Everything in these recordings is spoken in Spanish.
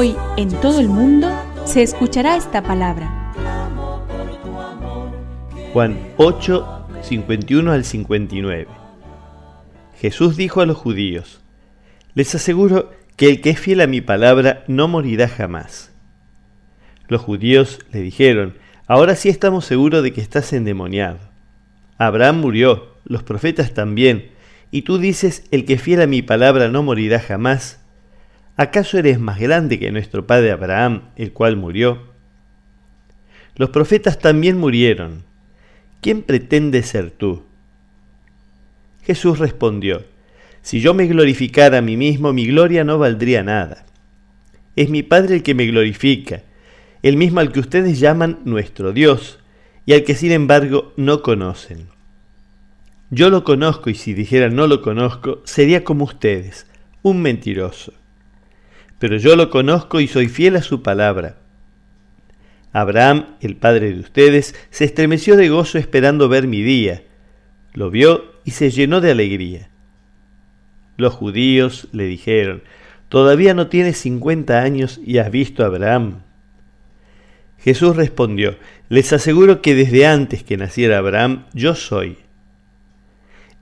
Hoy en todo el mundo se escuchará esta palabra. Juan 8, 51 al 59. Jesús dijo a los judíos, Les aseguro que el que es fiel a mi palabra no morirá jamás. Los judíos le dijeron, Ahora sí estamos seguros de que estás endemoniado. Abraham murió, los profetas también, y tú dices, el que es fiel a mi palabra no morirá jamás. ¿Acaso eres más grande que nuestro padre Abraham, el cual murió? Los profetas también murieron. ¿Quién pretende ser tú? Jesús respondió, Si yo me glorificara a mí mismo, mi gloria no valdría nada. Es mi Padre el que me glorifica, el mismo al que ustedes llaman nuestro Dios, y al que sin embargo no conocen. Yo lo conozco y si dijera no lo conozco, sería como ustedes, un mentiroso. Pero yo lo conozco y soy fiel a su palabra. Abraham, el padre de ustedes, se estremeció de gozo esperando ver mi día. Lo vio y se llenó de alegría. Los judíos le dijeron, Todavía no tienes cincuenta años y has visto a Abraham. Jesús respondió, Les aseguro que desde antes que naciera Abraham, yo soy.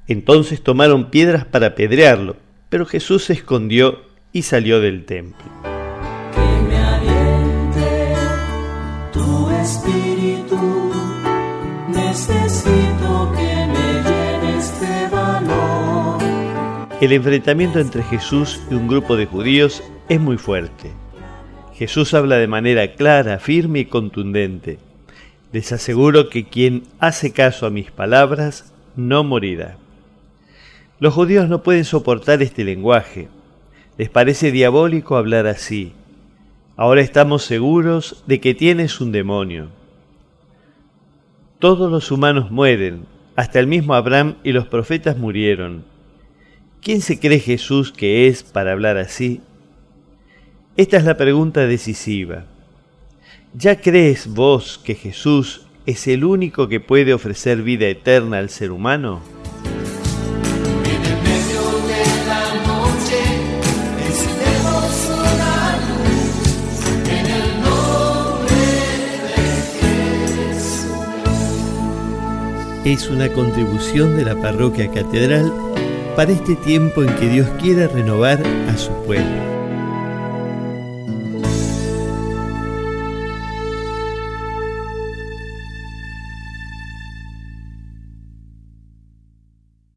Entonces tomaron piedras para apedrearlo, pero Jesús se escondió y salió del templo. Que me aliente tu espíritu. Necesito que me llenes de valor. El enfrentamiento entre Jesús y un grupo de judíos es muy fuerte. Jesús habla de manera clara, firme y contundente. Les aseguro que quien hace caso a mis palabras no morirá. Los judíos no pueden soportar este lenguaje. Les parece diabólico hablar así. Ahora estamos seguros de que tienes un demonio. Todos los humanos mueren, hasta el mismo Abraham y los profetas murieron. ¿Quién se cree Jesús que es para hablar así? Esta es la pregunta decisiva. ¿Ya crees vos que Jesús es el único que puede ofrecer vida eterna al ser humano? Es una contribución de la parroquia catedral para este tiempo en que Dios quiere renovar a su pueblo.